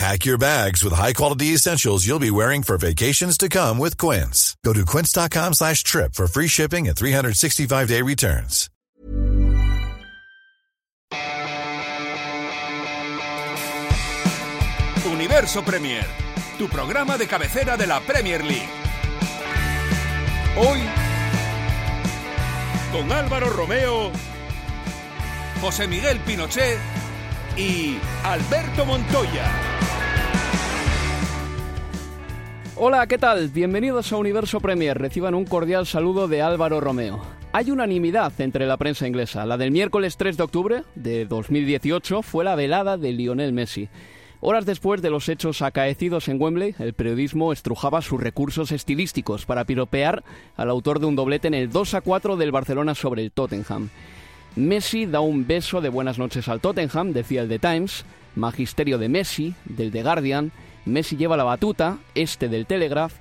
Pack your bags with high-quality essentials you'll be wearing for vacations to come with Quince. Go to quince.com slash trip for free shipping and 365-day returns. Universo Premier, tu programa de cabecera de la Premier League. Hoy, con Álvaro Romeo, José Miguel Pinochet y Alberto Montoya. Hola, ¿qué tal? Bienvenidos a Universo Premier. Reciban un cordial saludo de Álvaro Romeo. Hay unanimidad entre la prensa inglesa. La del miércoles 3 de octubre de 2018 fue la velada de Lionel Messi. Horas después de los hechos acaecidos en Wembley, el periodismo estrujaba sus recursos estilísticos para piropear al autor de un doblete en el 2 a 4 del Barcelona sobre el Tottenham. Messi da un beso de buenas noches al Tottenham, decía el The Times, Magisterio de Messi, del The Guardian, Messi lleva la batuta, este del Telegraph,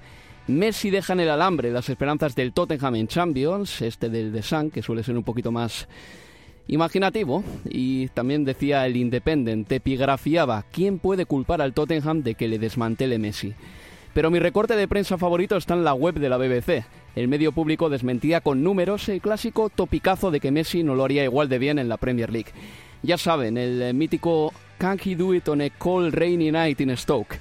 Messi deja en el alambre las esperanzas del Tottenham en Champions, este del The Sun, que suele ser un poquito más imaginativo, y también decía el Independent, epigrafiaba, ¿quién puede culpar al Tottenham de que le desmantele Messi? Pero mi recorte de prensa favorito está en la web de la BBC. El medio público desmentía con números el clásico topicazo de que Messi no lo haría igual de bien en la Premier League. Ya saben, el mítico Can he do it on a cold rainy night in Stoke?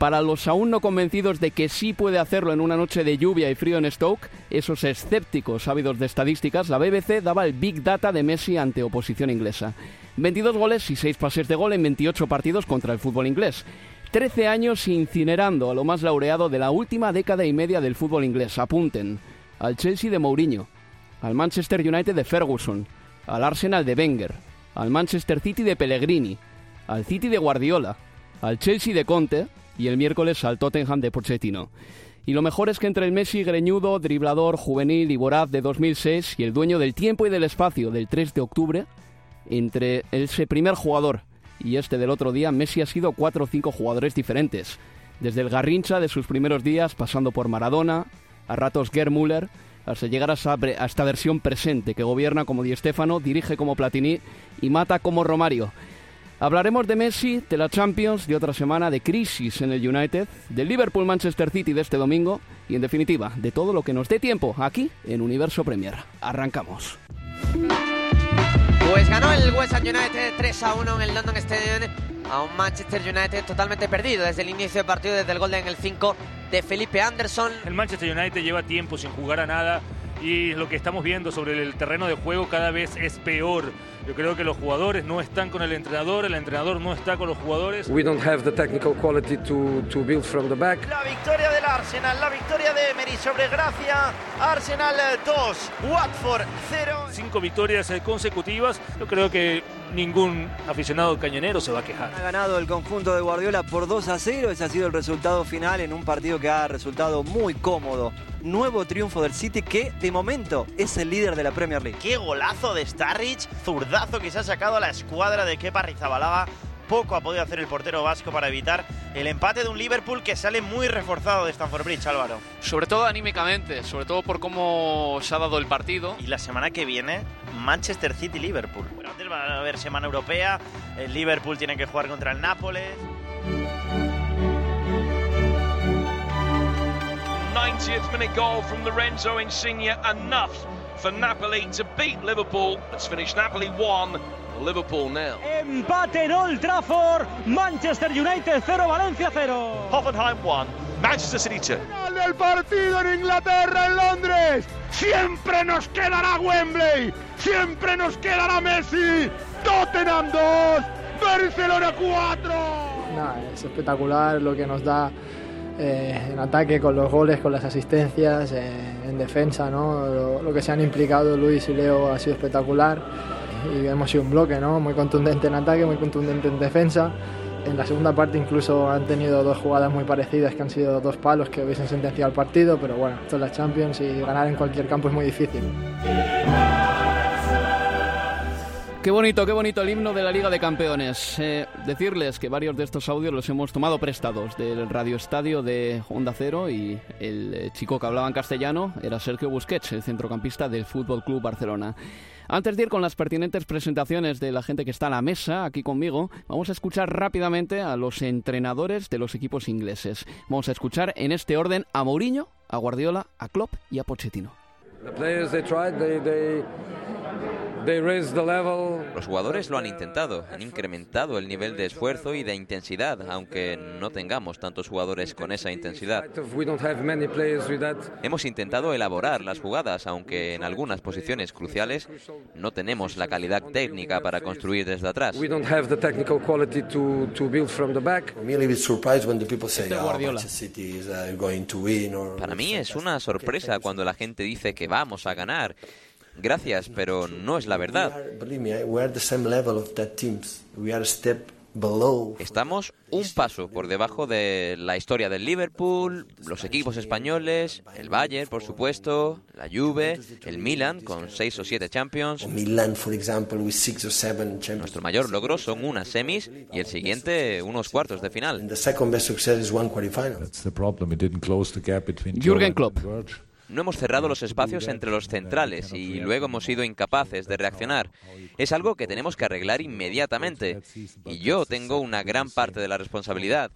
Para los aún no convencidos de que sí puede hacerlo en una noche de lluvia y frío en Stoke, esos escépticos ávidos de estadísticas, la BBC daba el Big Data de Messi ante oposición inglesa. 22 goles y 6 pases de gol en 28 partidos contra el fútbol inglés. 13 años incinerando a lo más laureado de la última década y media del fútbol inglés. Apunten al Chelsea de Mourinho, al Manchester United de Ferguson, al Arsenal de Wenger, al Manchester City de Pellegrini, al City de Guardiola, al Chelsea de Conte y el miércoles al Tottenham de Pochettino. Y lo mejor es que entre el Messi greñudo, driblador, juvenil y voraz de 2006 y el dueño del tiempo y del espacio del 3 de octubre, entre ese primer jugador y este del otro día, Messi ha sido cuatro o cinco jugadores diferentes. Desde el Garrincha de sus primeros días, pasando por Maradona, a ratos Gerd Müller, hasta llegar a, a esta versión presente que gobierna como Di Stéfano, dirige como Platini y mata como Romario. Hablaremos de Messi, de la Champions, de otra semana, de crisis en el United, del Liverpool-Manchester City de este domingo y, en definitiva, de todo lo que nos dé tiempo aquí en Universo Premier. Arrancamos. Pues ganó el West Ham United 3 a 1 en el London Stadium a un Manchester United totalmente perdido desde el inicio del partido, desde el gol en el 5 de Felipe Anderson. El Manchester United lleva tiempo sin jugar a nada y lo que estamos viendo sobre el terreno de juego cada vez es peor. Yo creo que los jugadores no están con el entrenador, el entrenador no está con los jugadores. We don't have the technical quality to, to build from the back. La victoria del Arsenal, la victoria de Emery sobre Gracia. Arsenal 2, Watford 0. Cinco victorias eh, consecutivas. Yo creo que ningún aficionado cañonero se va a quejar. Ha ganado el conjunto de Guardiola por 2 a 0. Ese ha sido el resultado final en un partido que ha resultado muy cómodo. Nuevo triunfo del City que de momento es el líder de la Premier League. Qué golazo de Starrich, zurdazo que se ha sacado a la escuadra de Kepa Rizabalaga. Poco ha podido hacer el portero vasco para evitar el empate de un Liverpool que sale muy reforzado de Stamford Bridge, Álvaro. Sobre todo anímicamente, sobre todo por cómo se ha dado el partido. Y la semana que viene, Manchester City-Liverpool. Bueno, antes va a haber semana europea, el Liverpool tiene que jugar contra el Nápoles. 90th minute goal from Lorenzo Insigne, enough for Napoli to beat Liverpool. Let's finish Napoli 1, Liverpool nil. Empate en Old Trafford, Manchester United 0, Valencia 0. Hoffenheim 1, Manchester City 2. Final del partido en Inglaterra, en Londres. Siempre nos quedará Wembley, siempre nos quedará Messi. Tottenham 2, Barcelona 4. es espectacular lo que nos da eh, en ataque con los goles, con las asistencias, eh, en defensa, ¿no? Lo, que se han implicado Luis y Leo ha sido espectacular y hemos sido un bloque, ¿no? Muy contundente en ataque, muy contundente en defensa. En la segunda parte incluso han tenido dos jugadas muy parecidas que han sido dos palos que hubiesen sentenciado el partido, pero bueno, esto es la Champions y ganar en cualquier campo es muy difícil. Qué bonito, qué bonito el himno de la Liga de Campeones. Eh, decirles que varios de estos audios los hemos tomado prestados del Radio Estadio de Honda Cero y el eh, chico que hablaba en castellano era Sergio Busquets, el centrocampista del Fútbol Club Barcelona. Antes de ir con las pertinentes presentaciones de la gente que está a la mesa aquí conmigo, vamos a escuchar rápidamente a los entrenadores de los equipos ingleses. Vamos a escuchar en este orden a Mourinho, a Guardiola, a Klopp y a Pochettino. Los jugadores lo han intentado, han incrementado el nivel de esfuerzo y de intensidad, aunque no tengamos tantos jugadores con esa intensidad. Hemos intentado elaborar las jugadas, aunque en algunas posiciones cruciales no tenemos la calidad técnica para construir desde atrás. Para mí es una sorpresa cuando la gente dice que vamos a ganar. Gracias, pero no es la verdad. Estamos un paso por debajo de la historia del Liverpool, los equipos españoles, el Bayern, por supuesto, la Juve, el Milan con seis o siete Champions. Nuestro mayor logro son unas semis y el siguiente unos cuartos de final. Jürgen Klopp. No hemos cerrado los espacios entre los centrales y luego hemos sido incapaces de reaccionar. Es algo que tenemos que arreglar inmediatamente. Y yo tengo una gran parte de la responsabilidad.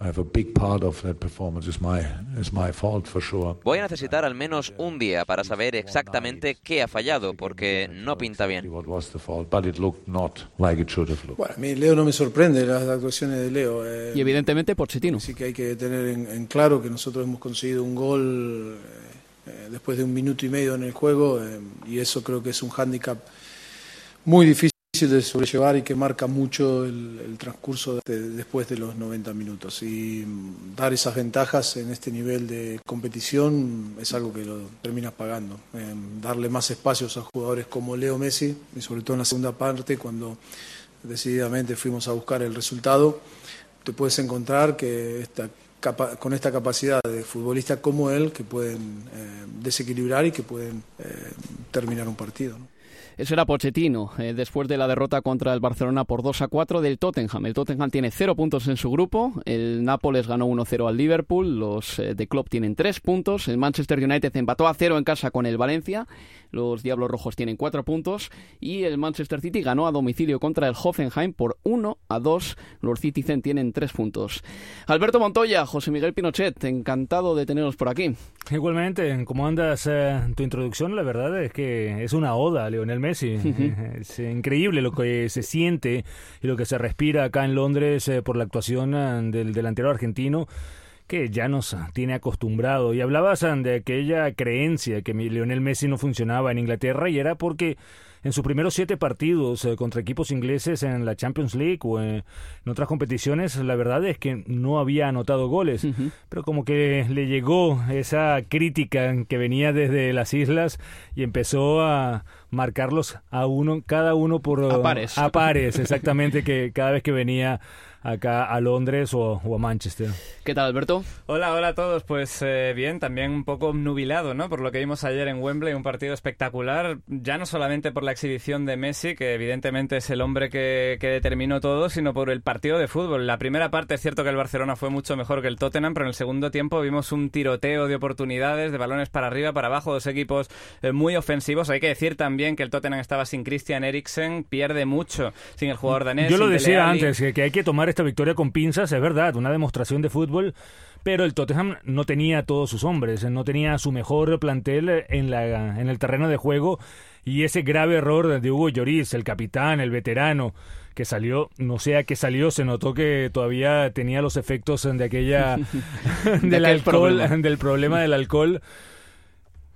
Voy a necesitar al menos un día para saber exactamente qué ha fallado, porque no pinta bien. Bueno, a mí Leo no me sorprende las actuaciones de Leo. Eh, y evidentemente Pochettino. Sí que hay que tener en, en claro que nosotros hemos conseguido un gol eh, después de un minuto y medio en el juego eh, y eso creo que es un hándicap muy difícil de sobrellevar y que marca mucho el, transcurso después de los 90 minutos. Y mm, dar esas ventajas en este nivel de competición es algo que lo terminas pagando. Eh, darle más espacios a jugadores como Leo Messi, y sobre todo en la segunda parte, cuando decididamente fuimos a buscar el resultado, te puedes encontrar que esta con esta capacidad de futbolista como él que pueden eh, desequilibrar y que pueden eh, terminar un partido. Eso era Pochettino, eh, después de la derrota contra el Barcelona por 2 a 4 del Tottenham. El Tottenham tiene 0 puntos en su grupo, el Nápoles ganó 1-0 al Liverpool, los de Klopp tienen 3 puntos, el Manchester United empató a 0 en casa con el Valencia, los Diablos Rojos tienen 4 puntos y el Manchester City ganó a domicilio contra el Hoffenheim por 1 a 2, los Citizen tienen 3 puntos. Alberto Montoya, José Miguel Pinochet, encantado de teneros por aquí. Igualmente, ¿cómo andas eh, tu introducción? La verdad es que es una oda a Lionel Messi. es increíble lo que se siente y lo que se respira acá en Londres eh, por la actuación eh, del delantero argentino que ya nos tiene acostumbrado. Y hablabas de aquella creencia que Lionel Messi no funcionaba en Inglaterra y era porque en sus primeros siete partidos eh, contra equipos ingleses en la Champions League o en, otras competiciones, la verdad es que no había anotado goles. Pero como que le llegó esa crítica que venía desde las islas y empezó a marcarlos a uno, cada uno por a pares, a pares exactamente, que cada vez que venía acá a Londres o, a Manchester. ¿Qué tal, Alberto? Hola, hola a todos. Pues eh, bien, también un poco nubilado, ¿no? Por lo que vimos ayer en Wembley, un partido espectacular, ya no solamente por la exhibición de Messi, que evidentemente es el hombre que, que determinó todo, sino por el partido de fútbol. La primera parte es cierto que el Barcelona fue mucho mejor que el Tottenham, pero en el segundo tiempo vimos un tiroteo de oportunidades, de balones para arriba, para abajo, dos equipos eh, muy ofensivos. Hay que decir también que el Tottenham estaba sin Christian Eriksen, pierde mucho sin el jugador danés. Yo lo decía antes, que, que hay que tomar esta victoria con pinzas, es verdad, una demostración de fútbol, pero el Tottenham no tenía todos sus hombres, no tenía su mejor plantel en, la, en el terreno de juego y ese grave error de Hugo Lloris, el capitán, el veterano, que salió, no sé a qué salió, se notó que todavía tenía los efectos de aquella del alcohol, del problema del alcohol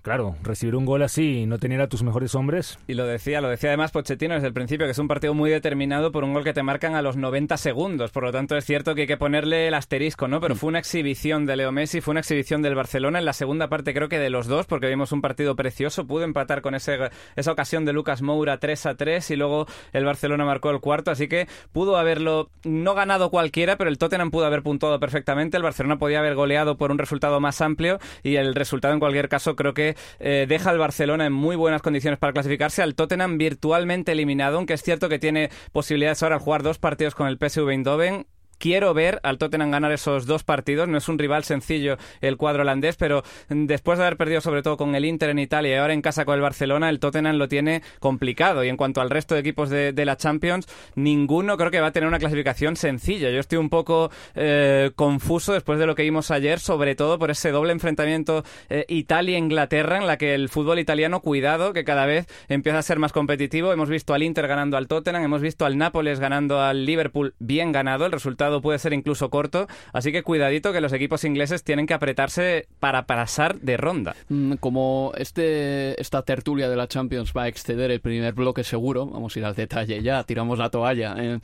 claro, recibir un gol así y no tener a tus mejores hombres. Y lo decía, lo decía además Pochettino desde el principio, que es un partido muy determinado por un gol que te marcan a los 90 segundos. Por lo tanto, es cierto que hay que ponerle el asterisco, ¿no? Pero fue una exhibición de Leo Messi, fue una exhibición del Barcelona en la segunda parte, creo que de los dos, porque vimos un partido precioso. Pudo empatar con ese, esa ocasión de Lucas Moura 3 a 3 y luego el Barcelona marcó el cuarto. Así que pudo haberlo no ganado cualquiera, pero el Tottenham pudo haber puntuado perfectamente. El Barcelona podía haber goleado por un resultado más amplio y el resultado en cualquier caso creo que eh, deja al Barcelona en muy buenas condiciones para clasificarse, al Tottenham virtualmente eliminado, aunque es cierto que tiene posibilidades ahora de jugar dos partidos con el PSV Eindhoven quiero ver al Tottenham ganar esos dos partidos. No es un rival sencillo el cuadro holandés, pero después de haber perdido sobre todo con el Inter en Italia y ahora en casa con el Barcelona, el Tottenham lo tiene complicado. Y en cuanto al resto de equipos de, la Champions, ninguno creo que va a tener una clasificación sencilla. Yo estoy un poco eh, confuso después de lo que vimos ayer, sobre todo por ese doble enfrentamiento eh, Italia-Inglaterra, en la que el fútbol italiano, cuidado, que cada vez empieza a ser más competitivo. Hemos visto al Inter ganando al Tottenham, hemos visto al Nápoles ganando al Liverpool bien ganado. El resultado puede ser incluso corto, así que cuidadito que los equipos ingleses tienen que apretarse para pasar de ronda. Mm, como este, esta tertulia de la Champions va a exceder el primer bloque seguro, vamos a ir al detalle ya, tiramos la toalla. Eh.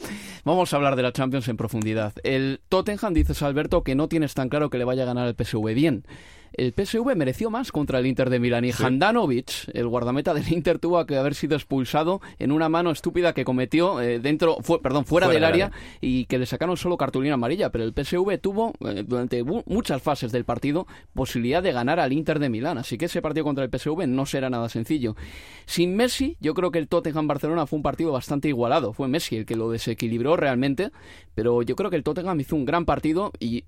vamos a hablar de la Champions en profundidad. El Tottenham, dices Alberto, que no tienes tan claro que le vaya a ganar el PSV bien el PSV mereció más contra el Inter de Milán y Handanovic, el guardameta del Inter, tuvo que haber sido expulsado en una mano estúpida que cometió eh, dentro, perdón, fuera, del área y que le sacaron solo cartulina amarilla, pero el PSV tuvo eh, durante muchas fases del partido posibilidad de ganar al Inter de Milán, así que ese partido contra el PSV no será nada sencillo. Sin Messi, yo creo que el Tottenham Barcelona fue un partido bastante igualado, fue Messi el que lo desequilibró realmente, pero yo creo que el Tottenham hizo un gran partido y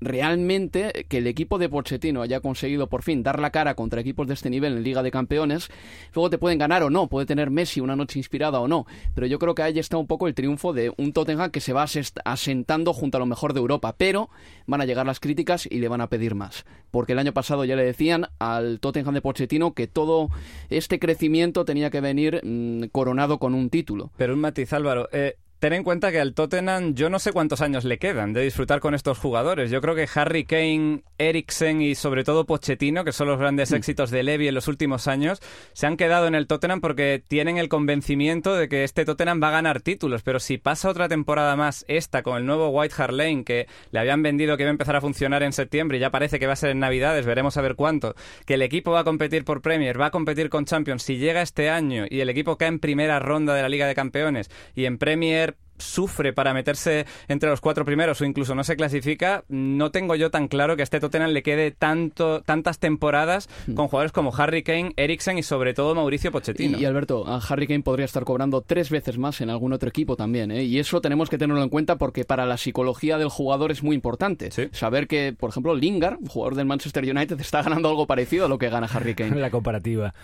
realmente que el equipo de Pochettino haya conseguido por fin dar la cara contra equipos de este nivel en Liga de Campeones, luego te pueden ganar o no, puede tener Messi una noche inspirada o no, pero yo creo que ahí está un poco el triunfo de un Tottenham que se va asentando junto a lo mejor de Europa, pero van a llegar las críticas y le van a pedir más, porque el año pasado ya le decían al Tottenham de Pochettino que todo este crecimiento tenía que venir mm, coronado con un título. Pero un matiz, Álvaro, eh, ten en cuenta que al Tottenham yo no sé cuántos años le quedan de disfrutar con estos jugadores. Yo creo que Harry Kane, Eriksen y sobre todo Pochettino, que son los grandes mm. éxitos de Levy en los últimos años, se han quedado en el Tottenham porque tienen el convencimiento de que este Tottenham va a ganar títulos. Pero si pasa otra temporada más, esta con el nuevo White Hart Lane, que le habían vendido que iba a empezar a funcionar en septiembre y ya parece que va a ser en Navidades, veremos a ver cuánto, que el equipo va a competir por Premier, va a competir con Champions, si llega este año y el equipo cae en primera ronda de la Liga de Campeones y en Premier ver sufre para meterse entre los cuatro primeros o incluso no se clasifica, no tengo yo tan claro que a este Tottenham le quede tanto, tantas temporadas hmm. con jugadores como Harry Kane, Eriksen y sobre todo Mauricio Pochettino. Y, Alberto, a Harry Kane podría estar cobrando tres veces más en algún otro equipo también, ¿eh? y eso tenemos que tenerlo en cuenta porque para la psicología del jugador es muy importante. Saber que, por ejemplo, Lingard, jugador del Manchester United, está ganando algo parecido a lo que gana Harry Kane. La comparativa.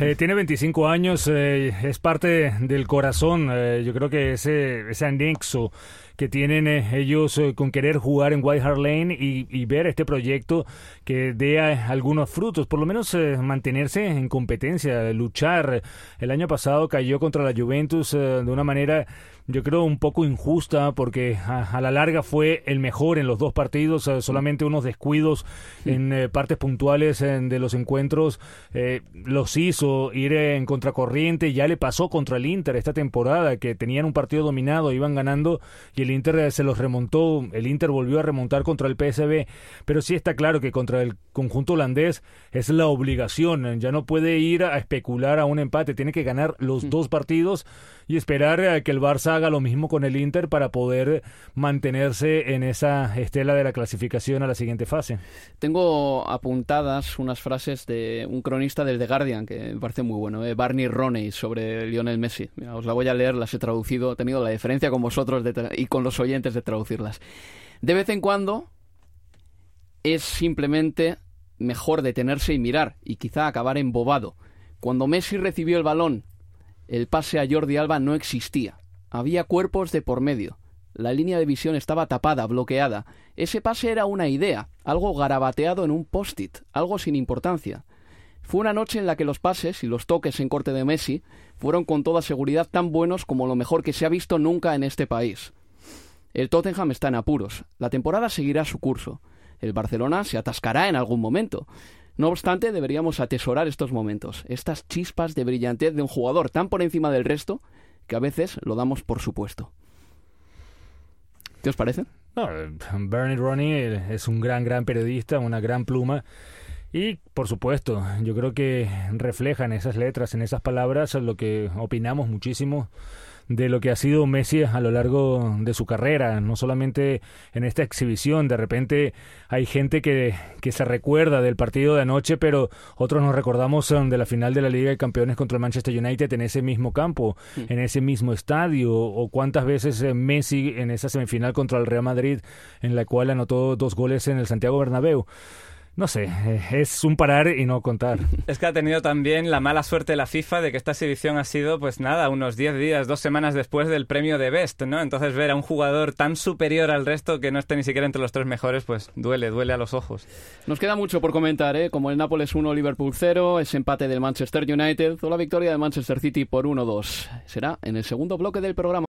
Eh, tiene 25 años, eh, es parte del corazón, yo creo que ese ese anexo que tienen eh, ellos eh, con querer jugar en White Hart Lane y, ver este proyecto que dé algunos frutos, por lo menos eh, mantenerse en competencia, luchar. El año pasado cayó contra la Juventus de una manera yo creo un poco injusta porque a, la larga fue el mejor en los dos partidos, eh, solamente unos descuidos en eh, partes puntuales de los encuentros eh, los hizo ir en contracorriente, ya le pasó contra el Inter esta temporada que tenían un partido dominado, iban ganando y el Inter se los remontó, el Inter volvió a remontar contra el PSB, pero sí está claro que contra el conjunto holandés es la obligación, ya no puede ir a especular a un empate, tiene que ganar los dos partidos y esperar a que el Barça haga lo mismo con el Inter para poder mantenerse en esa estela de la clasificación a la siguiente fase. Tengo apuntadas unas frases de un cronista del The Guardian que me parece muy bueno, eh, Barney Roney, sobre Lionel Messi. os la voy a leer, las he traducido, he tenido la diferencia con vosotros y con los oyentes de traducirlas. De vez en cuando es simplemente mejor detenerse y mirar y quizá acabar embobado. Cuando Messi recibió el balón, el pase a Jordi Alba no existía. Había cuerpos de por medio. La línea de visión estaba tapada, bloqueada. Ese pase era una idea, algo garabateado en un post-it, algo sin importancia. Fue una noche en la que los pases y los toques en corte de Messi fueron con toda seguridad tan buenos como lo mejor que se ha visto nunca en este país. El Tottenham está en apuros. La temporada seguirá su curso. El Barcelona se atascará en algún momento. No obstante, deberíamos atesorar estos momentos, estas chispas de brillantez de un jugador tan por encima del resto que a veces lo damos por supuesto. ¿Qué os parece? No, Bernie Ronnie es un gran, gran periodista, una gran pluma. Y, por supuesto, yo creo que reflejan esas letras, en esas palabras, lo que opinamos muchísimo de lo que ha sido Messi a lo largo de su carrera, no solamente en esta exhibición, de repente hay gente que, que se recuerda del partido de anoche, pero otros nos recordamos um, de la final de la Liga de Campeones contra el Manchester United en ese mismo campo, en ese mismo estadio, o cuántas veces eh, Messi en esa semifinal contra el Real Madrid, en la cual anotó dos goles en el Santiago Bernabéu no sé, eh, es un parar y no contar. Es que ha tenido también la mala suerte la FIFA de que esta exhibición ha sido, pues nada, unos 10 días, dos semanas después del premio de Best, ¿no? Entonces ver a un jugador tan superior al resto que no esté ni siquiera entre los tres mejores, pues duele, duele a los ojos. Nos queda mucho por comentar, ¿eh? Como el Nápoles 1, Liverpool 0, ese empate del Manchester United o la victoria de Manchester City por 1-2. Será en el segundo bloque del programa.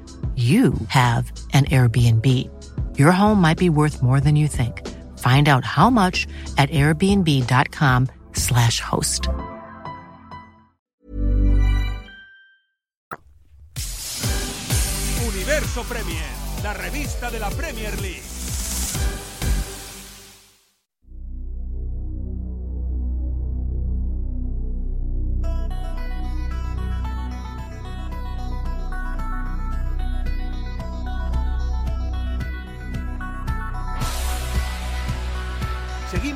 you have an Airbnb. Your home might be worth more than you think. Find out how much at airbnb.com/slash host. Universo Premier, la revista de la Premier League.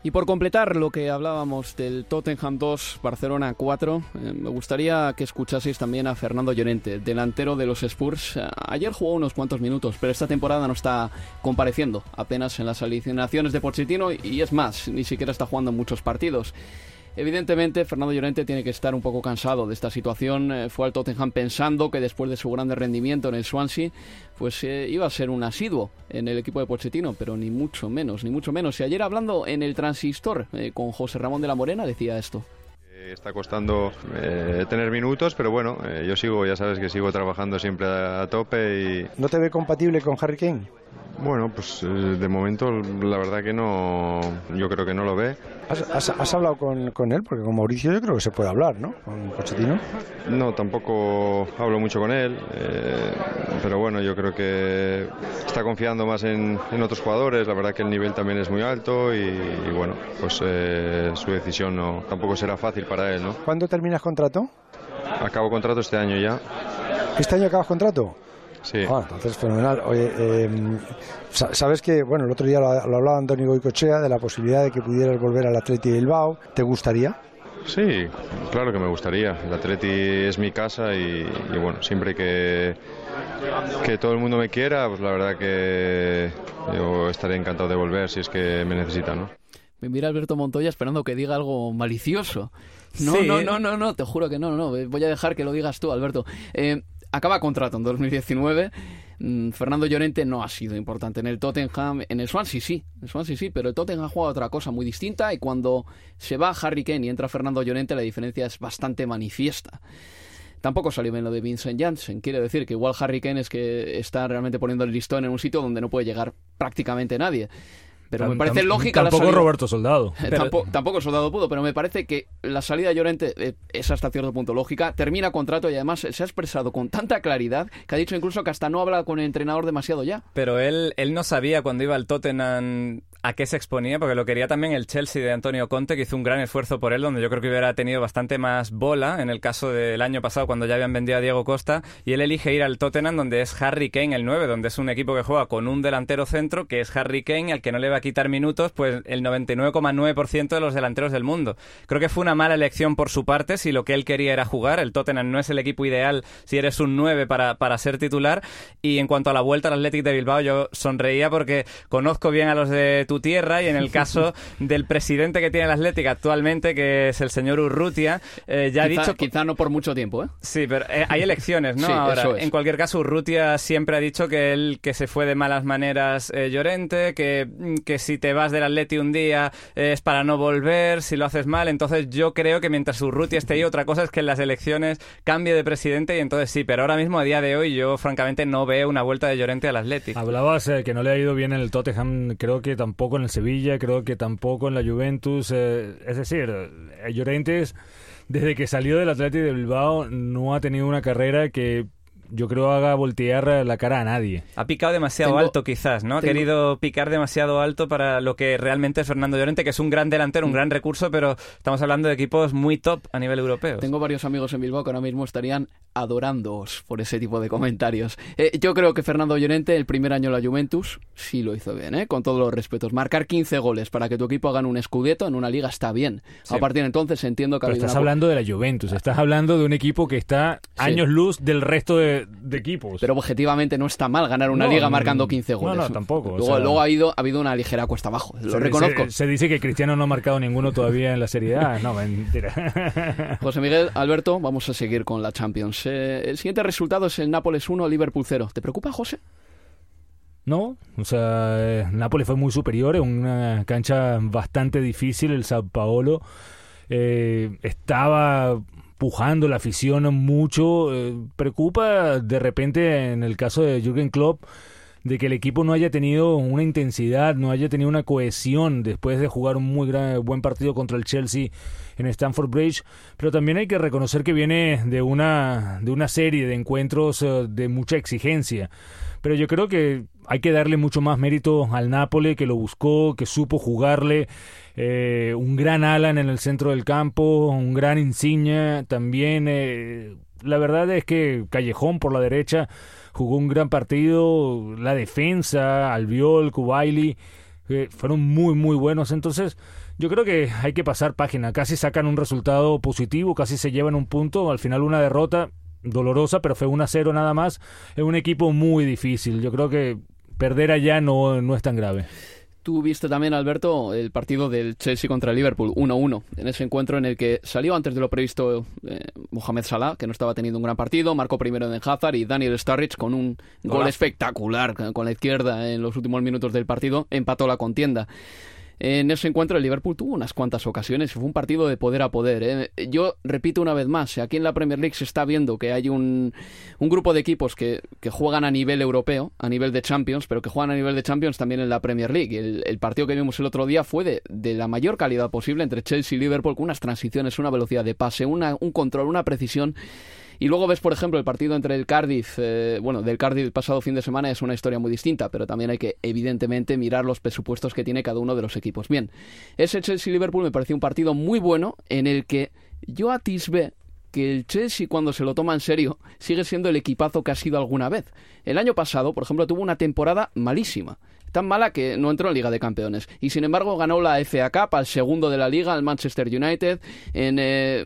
Y por completar lo que hablábamos del Tottenham 2, Barcelona 4, eh, me gustaría que escuchaseis también a Fernando Llorente, delantero de los Spurs. Eh, ayer jugó unos cuantos minutos, pero esta temporada no está compareciendo apenas en las alineaciones de Pochettino y es más, ni siquiera está jugando muchos partidos. Evidentemente, Fernando Llorente tiene que estar un poco cansado de esta situación. Eh, fue al Tottenham pensando que después de su grande rendimiento en el Swansea, pues eh, iba a ser un asiduo en el equipo de Pochettino, pero ni mucho menos, ni mucho menos. Y ayer hablando en el Transistor eh, con José Ramón de la Morena decía esto. Está costando tener minutos, pero bueno, yo sigo, ya sabes que sigo trabajando siempre a, a tope y... ¿No te ve compatible con Harry Kane? Bueno, pues de momento la verdad que no, yo creo que no lo ve. ¿Has, has, hablado con, con, él? Porque con Mauricio yo creo que se puede hablar, ¿no? Con Pochettino. No, tampoco hablo mucho con él, eh, pero bueno, yo creo que está confiando más en, en, otros jugadores. La verdad que el nivel también es muy alto y, y bueno, pues eh, su decisión no, tampoco será fácil para él, ¿no? ¿Cuándo terminas contrato? Acabo contrato este año ya. ¿Este año acabas contrato? Sí. Ah, entonces fenomenal. Oye, eh, sabes que, bueno, el otro día lo, lo, hablaba Antonio Goicochea de la posibilidad de que pudieras volver al Atleti de Bilbao. ¿Te gustaría? Sí, claro que me gustaría. El Atleti es mi casa y, y bueno, siempre que que todo el mundo me quiera, pues la verdad que yo estaré encantado de volver si es que me necesitan, ¿no? Me mira Alberto Montoya esperando que diga algo malicioso. No, Sí. no, no, no, no, te juro que no, no, no. Voy a dejar que lo digas tú, Alberto. Eh, acaba contrato en 2019. Mm, Fernando Llorente no ha sido importante en el Tottenham. En el Swansea sí, en el Swansea sí, pero el Tottenham ha jugado otra cosa muy distinta y cuando se va Harry Kane y entra Fernando Llorente la diferencia es bastante manifiesta. Tampoco salió bien lo de Vincent Janssen. Quiere decir que igual Harry Kane es que está realmente poniendo el listón en un sitio donde no puede llegar prácticamente nadie. Pero me parece lógica la Tampoco salida. Roberto Soldado. Tampo- tampoco, Soldado pudo, pero me parece que la salida de Llorente eh, es hasta cierto punto lógica. Termina contrato y además se ha expresado con tanta claridad que ha dicho incluso que hasta no habla con el entrenador demasiado ya. Pero él, él no sabía cuando iba al Tottenham a qué se exponía, porque lo quería también el Chelsea de Antonio Conte, que hizo un gran esfuerzo por él, donde yo creo que hubiera tenido bastante más bola en el caso del año pasado, cuando ya habían vendido a Diego Costa, y él elige ir al Tottenham, donde es Harry Kane el 9, donde es un equipo que juega con un delantero centro, que es Harry Kane, al que no le va a quitar minutos, pues el 99,9% de los delanteros del mundo. Creo que fue una mala elección por su parte, si lo que él quería era jugar, el Tottenham no es el equipo ideal si eres un 9 para, para ser titular, y en cuanto a la vuelta al Athletic de Bilbao, yo sonreía porque conozco bien a los de tu tierra y en el caso del presidente que tiene el Athletic actualmente, que es el señor Urrutia, eh, ya ha quizá, dicho... quizá no por mucho tiempo, ¿eh? Sí, pero eh, hay elecciones, ¿no? Sí, Ahora, eso es. en cualquier caso, Urrutia siempre ha dicho que él que se fue de malas maneras eh, Llorente, que, que si te vas del Atleti un día eh, es para no volver, si lo haces mal. Entonces yo creo que mientras Urrutia esté ahí, otra cosa es que en las elecciones cambie de presidente y entonces sí, pero ahora mismo, a día de hoy, yo francamente no veo una vuelta de Llorente al Athletic. Hablabas eh, que no le ha ido bien en el Tottenham, creo que tampoco en el Sevilla, creo que tampoco en la Juventus. eh, es decir, eh, Llorente, es- desde que salió del Atlético de Bilbao, no ha tenido una carrera que yo creo haga voltear la cara a nadie. Ha picado demasiado Tengo- alto, quizás, ¿no? Ha tengo- querido picar demasiado alto para lo que realmente es Fernando Llorente, que es un gran delantero, Mm. un gran recurso, pero estamos hablando de equipos muy top a nivel europeo. Tengo varios amigos en Bilbao que ahora mismo estarían adorándoos por ese tipo de comentarios. Eh, yo creo que Fernando Llorente, el primer año en la Juventus, sí lo hizo bien, ¿eh? con todos los respetos. Marcar 15 goles para que tu equipo haga un Scudetto en una liga está bien. Sí. A partir de entonces entiendo que Pero estás una- hablando de la Juventus, estás hablando de un equipo que está años luz del resto de, de equipos. Pero objetivamente no está mal ganar una No, liga no, marcando 15 no, goles. no, tampoco, o Luego, sea- luego ha, ido, ha habido una ligera cuesta abajo, lo Se- reconozco. Se, se dice que Cristiano no ha marcado ninguno todavía en la Serie A. No, mentira. José Miguel, Alberto, vamos a seguir con la Champions. Eh, el siguiente resultado es el Nápoles 1, Liverpool 0. ¿Te preocupa, José? No, o sea, eh, Nápoles fue muy superior, en una cancha bastante difícil, el Sao Paolo. Eh, estaba pujando la afición mucho. eh, preocupa de repente en el caso de Jürgen Klopp de que el equipo no haya tenido una intensidad, no haya tenido una cohesión después de jugar un muy gran, buen partido contra el Chelsea en Stamford Bridge, pero también hay que reconocer que viene de una de una serie de encuentros eh, de mucha exigencia. Pero yo creo que hay que darle mucho más mérito al Napoli, que lo buscó, que supo jugarle. eh, un gran Alan en el centro del campo, un gran Insignia también. eh, la verdad es que Callejón por la derecha jugó un gran partido. La defensa, Albiol, Kubaili, eh, fueron muy, muy buenos. Entonces, yo creo que hay que pasar página. Casi sacan un resultado positivo, casi se llevan un punto. Al final, una derrota dolorosa, pero fue 1 a 0 nada más. Es un equipo muy difícil. Yo creo que perder allá no, no es tan grave. Tú viste también, Alberto, el partido del Chelsea contra el Liverpool, 1-1, en ese encuentro en el que salió antes de lo previsto eh, Mohamed Salah, que no estaba teniendo un gran partido, marcó primero en Hazard y Daniel Sturridge con un gol espectacular con la izquierda en los últimos minutos del partido, empató la contienda. En ese encuentro el Liverpool tuvo unas cuantas ocasiones fue un partido de poder a poder. ¿eh? Yo repito una vez más, aquí en la Premier League se está viendo que hay un, un grupo de equipos que, que juegan a nivel europeo, a nivel de Champions, pero que juegan a nivel de Champions también en la Premier League. El, el partido que vimos el otro día fue de, de la mayor calidad posible entre Chelsea y Liverpool, con unas transiciones, una velocidad de pase, una, un control, una precisión. Y luego ves, por ejemplo, el partido entre el Cardiff, eh, bueno, del Cardiff el pasado fin de semana es una historia muy distinta, pero también hay que, evidentemente, mirar los presupuestos que tiene cada uno de los equipos. Bien, ese Chelsea-Liverpool me pareció un partido muy bueno en el que yo atisbé que el Chelsea cuando se lo toma en serio sigue siendo el equipazo que ha sido alguna vez. El año pasado, por ejemplo, tuvo una temporada malísima. Tan mala que no entró en Liga de Campeones. Y sin embargo ganó la FA Cup al segundo de la liga, al Manchester United, en... eh,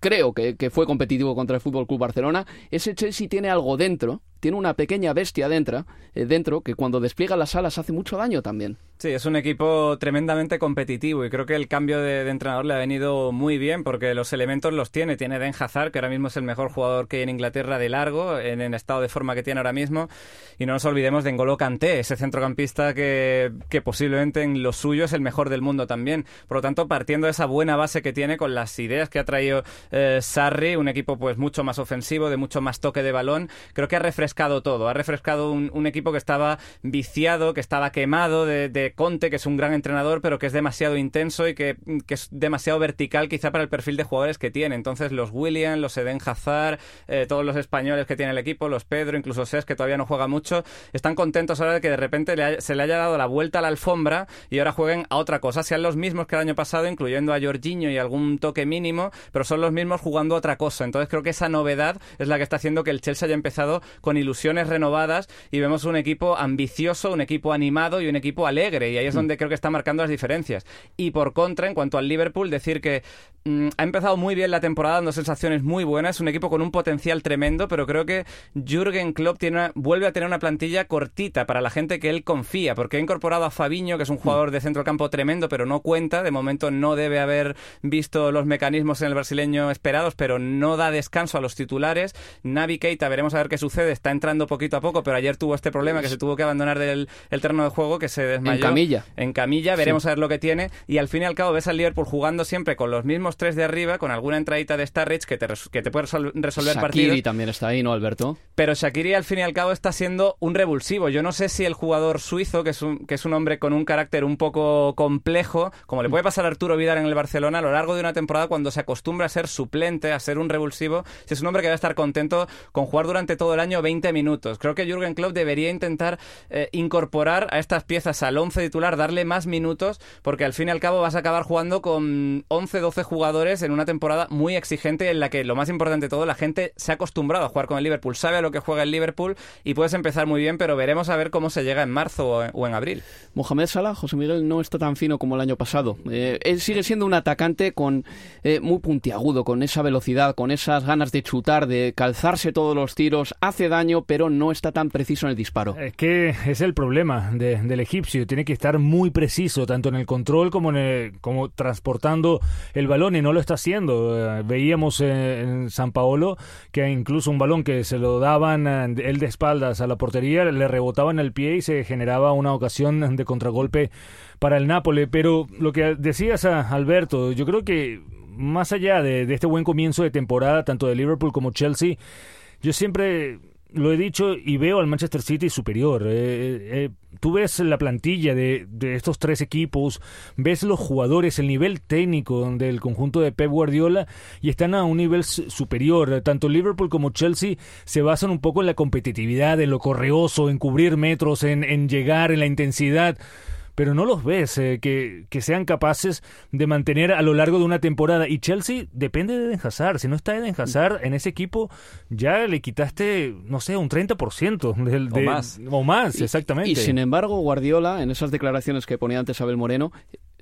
creo que, que fue competitivo contra el Fútbol Club Barcelona. Ese Chelsea tiene algo dentro tiene una pequeña bestia dentro, eh, dentro que cuando despliega las alas hace mucho daño también. Sí, es un equipo tremendamente competitivo y creo que el cambio de, entrenador le ha venido muy bien porque los elementos los tiene. Tiene Den Hazard, que ahora mismo es el mejor jugador que hay en Inglaterra de largo, en el estado de forma que tiene ahora mismo. Y no nos olvidemos de N'Golo Kanté, ese centrocampista que, que posiblemente en lo suyo es el mejor del mundo también. Por lo tanto, partiendo de esa buena base que tiene con las ideas que ha traído eh, Sarri, un equipo pues mucho más ofensivo, de mucho más toque de balón, creo que ha refrescado todo. Ha refrescado un, equipo que estaba viciado, que estaba quemado de Conte, que es un gran entrenador, pero que es demasiado intenso y que, es demasiado vertical quizá para el perfil de jugadores que tiene. Entonces los William, los Eden Hazard, eh, todos los españoles que tiene el equipo, los Pedro, incluso Ses, que todavía no juega mucho, están contentos ahora de que de repente se le haya dado la vuelta a la alfombra y ahora jueguen a otra cosa. Sean los mismos que el año pasado, incluyendo a Jorginho y algún toque mínimo, pero son los mismos jugando a otra cosa. Entonces creo que esa novedad es la que está haciendo que el Chelsea haya empezado con ilusiones renovadas y vemos un equipo ambicioso, un equipo animado y un equipo alegre y ahí es mm. donde creo que está marcando las diferencias. Y por contra, en cuanto al Liverpool, decir que mm, ha empezado muy bien la temporada, dando sensaciones muy buenas, un equipo con un potencial tremendo, pero creo que Jürgen Klopp tiene vuelve a tener una plantilla cortita para la gente que él confía, porque ha incorporado a Fabiño, que es un mm. jugador de centro campo tremendo, pero no cuenta, de momento no debe haber visto los mecanismos en el brasileño esperados, pero no da descanso a los titulares. Navi Keita, veremos a ver qué sucede, está entrando poquito a poco, pero ayer tuvo este problema que se tuvo que abandonar del el terreno de juego, que se desmayó camilla. En camilla, veremos a ver lo que tiene. Y al fin y al cabo ves al Liverpool jugando siempre con los mismos tres de arriba, con alguna entradita de Starrich que te, que te puede resolver Shakiri partidos. también está ahí, ¿no, Alberto? Pero Shakiri al fin y al cabo está siendo un revulsivo. Yo no sé si el jugador suizo, que es un, que es un hombre con un carácter un poco complejo, como le puede pasar a Arturo Vidal en el Barcelona, a lo largo de una temporada cuando se acostumbra a ser suplente, a ser un revulsivo, si es un hombre que va a estar contento con jugar durante todo el año 20 minutos. Creo que Jürgen Klopp debería intentar eh, incorporar a estas piezas al 11 titular darle más minutos, porque al fin y al cabo vas a acabar jugando con 11, 12 jugadores en una temporada muy exigente en la que lo más importante de todo, la gente se ha acostumbrado a jugar con el Liverpool, sabe a lo que juega el Liverpool y puedes empezar muy bien, pero veremos a ver cómo se llega en marzo o en, abril. Mohamed Salah, José Miguel, no está tan fino como el año pasado. Eh, él sigue siendo un atacante con eh, muy puntiagudo, con esa velocidad, con esas ganas de chutar, de calzarse todos los tiros, hace daño, pero no está tan preciso en el disparo. Es que es el problema del egipcio, tiene que estar muy preciso, tanto en el control como, en como transportando el balón, y no lo está haciendo. Eh, veíamos en San Paolo que incluso un balón que se lo daban eh, él de espaldas a la portería, le rebotaba en el pie y se generaba una ocasión de contragolpe para el Nápoles. Pero lo que decías, Alberto, yo creo que más allá de, de este buen comienzo de temporada, tanto de Liverpool como Chelsea, yo siempre lo he dicho y veo al Manchester City superior. Eh, eh, eh, tú ves la plantilla de, de, estos tres equipos, ves los jugadores, el nivel técnico del conjunto de Pep Guardiola y están a un nivel superior. Tanto Liverpool como Chelsea se basan un poco en la competitividad, en lo correoso, en cubrir metros, en, en llegar, en la intensidad pero no los ves eh, que, sean capaces de mantener a lo largo de una temporada. Y Chelsea depende de Eden Hazard. Si no está Eden Hazard en ese equipo, ya le quitaste, no sé, un 30% del, de, o más. O más, exactamente. Y, sin embargo, Guardiola, en esas declaraciones que ponía antes Abel Moreno,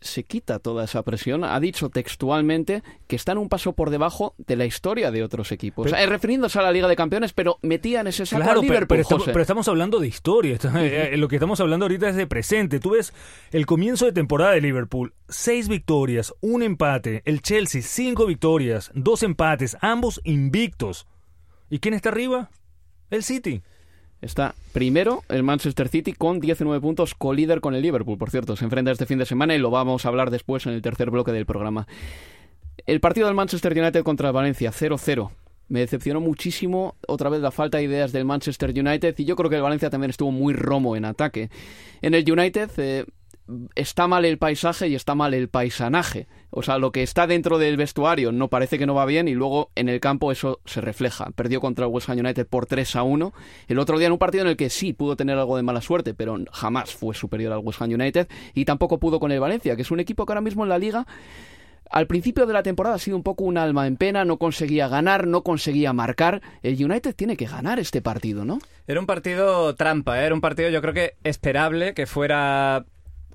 se quita toda esa presión. Ha dicho textualmente que están un paso por debajo de la historia de otros equipos. Pero, refiriéndose a la Liga de Campeones, pero metía en ese saco claro, Liverpool, pero, estamos, hablando de historia. Eh, lo que estamos hablando ahorita es de presente. Tú ves el comienzo de temporada de Liverpool. Seis victorias, un empate. El Chelsea, cinco victorias, dos empates, ambos invictos. ¿Y quién está arriba? El City. Está primero el Manchester City con 19 puntos, colíder con el Liverpool, por cierto. Se enfrenta este fin de semana y lo vamos a hablar después en el tercer bloque del programa. El partido del Manchester United contra el Valencia, 0-0. Me decepcionó muchísimo otra vez la falta de ideas del Manchester United y yo creo que el Valencia también estuvo muy romo en ataque. En el United eh, está mal el paisaje y está mal el paisanaje. O sea, lo que está dentro del vestuario no parece que no va bien y luego en el campo eso se refleja. Perdió contra el West Ham United por 3 a 1. El otro día en un partido en el que sí pudo tener algo de mala suerte, pero jamás fue superior al West Ham United y tampoco pudo con el Valencia, que es un equipo que ahora mismo en la liga al principio de la temporada ha sido un poco un alma en pena, no conseguía ganar, no conseguía marcar. El United tiene que ganar este partido, ¿no? Era un partido trampa, ¿eh? era un partido yo creo que esperable, que fuera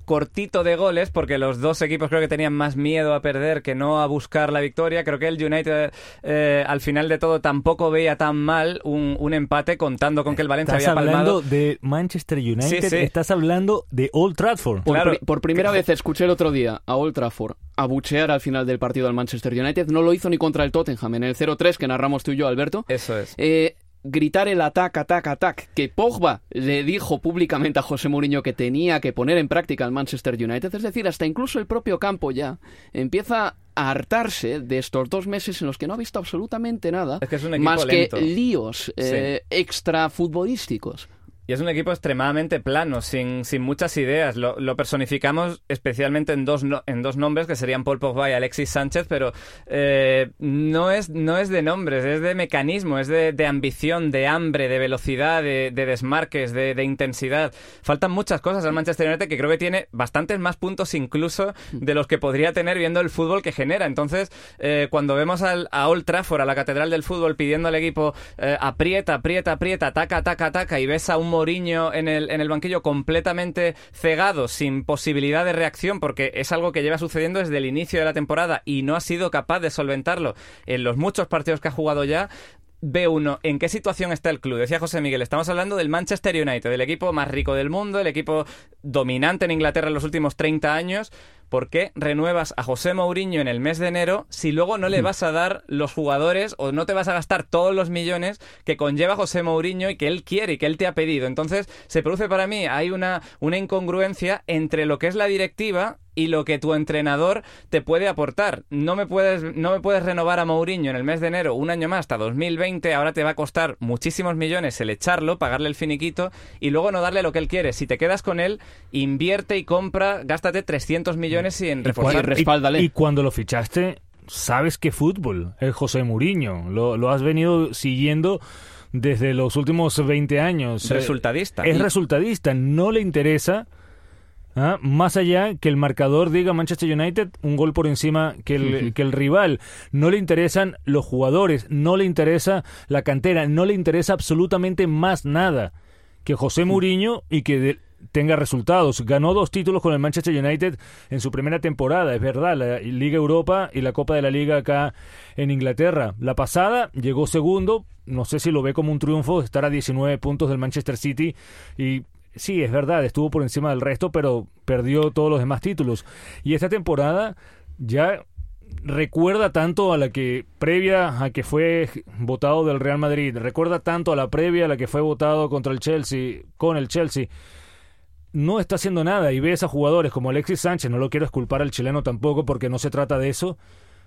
cortito de goles, porque los dos equipos creo que tenían más miedo a perder que no a buscar la victoria. Creo que el United eh, al final de todo tampoco veía tan mal un, un empate contando con que el Valencia Estás había palmado. hablando de Manchester United, Sí, sí. estás hablando de Old Trafford. Por, pri- por primera vez escuché el otro día a Old Trafford abuchear al final del partido al Manchester United. No lo hizo ni contra el Tottenham en el 0-3 que narramos tú y yo, Alberto. Eso es. Eh, gritar el ataque, ataque, ataque, que Pogba le dijo públicamente a José Mourinho que tenía que poner en práctica al Manchester United, es decir, hasta incluso el propio campo ya empieza a hartarse de estos dos meses en los que no ha visto absolutamente nada Es que es un equipo más lento. que líos eh, extra futbolísticos. Y es un equipo extremadamente plano, sin, sin muchas ideas. Lo, personificamos especialmente en dos, en dos nombres, que serían Paul Pogba y Alexis Sánchez, pero eh, no, es, no es de nombres, es de mecanismo, es de, de ambición, de hambre, de velocidad, de, de desmarques, de, de intensidad. Faltan muchas cosas al Manchester United que creo que tiene bastantes más puntos incluso de los que podría tener viendo el fútbol que genera. Entonces, eh, cuando vemos al, a Old Trafford, a la catedral del fútbol, pidiendo al equipo eh, aprieta, aprieta, aprieta, ataca, ataca, ataca, y ves a un Mourinho en el, en el banquillo completamente cegado, sin posibilidad de reacción, porque es algo que lleva sucediendo desde el inicio de la temporada y no ha sido capaz de solventarlo en los muchos partidos que ha jugado ya, ve uno en qué situación está el club. Decía José Miguel, estamos hablando del Manchester United, el equipo más rico del mundo, el equipo dominante en Inglaterra en los últimos 30 años. ¿Por qué renuevas a José Mourinho en el mes de enero si luego no le vas a dar los jugadores o no te vas a gastar todos los millones que conlleva José Mourinho y que él quiere y que él te ha pedido? Entonces, se produce para mí, hay una, una incongruencia entre lo que es la directiva y lo que tu entrenador te puede aportar. No me puedes, no me puedes renovar a Mourinho en el mes de enero un año más hasta 2020, ahora te va a costar muchísimos millones el echarlo, pagarle el finiquito y luego no darle lo que él quiere. Si te quedas con él, invierte y compra, gástate 300 millones y en Y reforzar. cuando- y, y cuando lo fichaste, sabes que fútbol es José Mourinho. Lo, lo has venido siguiendo desde los últimos 20 años. Eh, Resultadista. Es Y- resultadista. No le interesa, ¿ah? más allá que el marcador diga Manchester United, un gol por encima que el, que el rival. No le interesan los jugadores, no le interesa la cantera, no le interesa absolutamente más nada que José Mourinho y que de- tenga resultados. Ganó dos títulos con el Manchester United en su primera temporada, es verdad, la Liga Europa y la Copa de la Liga acá en Inglaterra. La pasada llegó segundo, no sé si lo ve como un triunfo, estar a 19 puntos del Manchester City y sí, es verdad, estuvo por encima del resto, pero perdió todos los demás títulos. Y esta temporada ya recuerda tanto a la que previa a que fue votado del Real Madrid, recuerda tanto a la previa a la que fue votado contra el Chelsea, con el Chelsea. No está haciendo nada y ves a jugadores como Alexis Sánchez, no lo quiero esculpar al chileno tampoco porque no se trata de eso,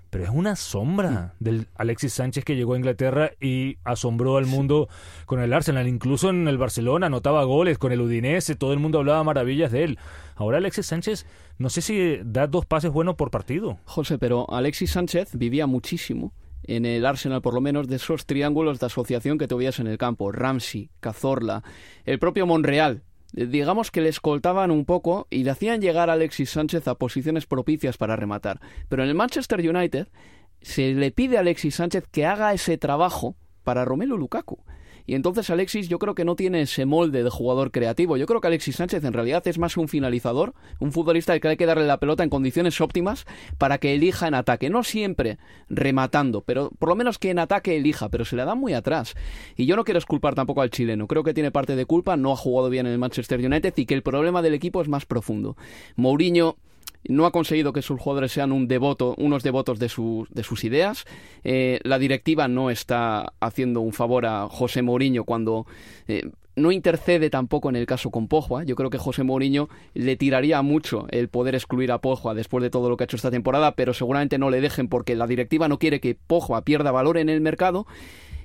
pero es una sombra del Alexis Sánchez que llegó a Inglaterra y asombró al mundo con el Arsenal, incluso en el Barcelona anotaba goles con el Udinese, todo el mundo hablaba maravillas de él. Ahora Alexis Sánchez, no sé si da dos pases buenos por partido. José, pero Alexis Sánchez vivía muchísimo en el Arsenal, por lo menos, de esos triángulos de asociación que tuvías en el campo. Ramsey, Cazorla, el propio Monreal. Eh, Digamos que le escoltaban un poco y le hacían llegar a Alexis Sánchez a posiciones propicias para rematar. Pero en el Manchester United se le pide a Alexis Sánchez que haga ese trabajo para Romelu Lukaku. Y entonces Alexis yo creo que no tiene ese molde de jugador creativo. Yo creo que Alexis Sánchez en realidad es más un finalizador, un futbolista al que hay que darle la pelota en condiciones óptimas para que elija en ataque. No siempre rematando, pero por lo menos que en ataque elija, pero se le da muy atrás. Y yo no quiero esculpar tampoco al chileno. Creo que tiene parte de culpa, no ha jugado bien en el Manchester United y que el problema del equipo es más profundo. Mourinho no ha conseguido que sus jugadores sean un devoto, unos devotos de, sus de sus ideas. Eh, la directiva no está haciendo un favor a José Mourinho cuando eh, no intercede tampoco en el caso con Pogba. Yo creo que José Mourinho le tiraría mucho el poder excluir a Pogba después de todo lo que ha hecho esta temporada, pero seguramente no le dejen porque la directiva no quiere que Pogba pierda valor en el mercado.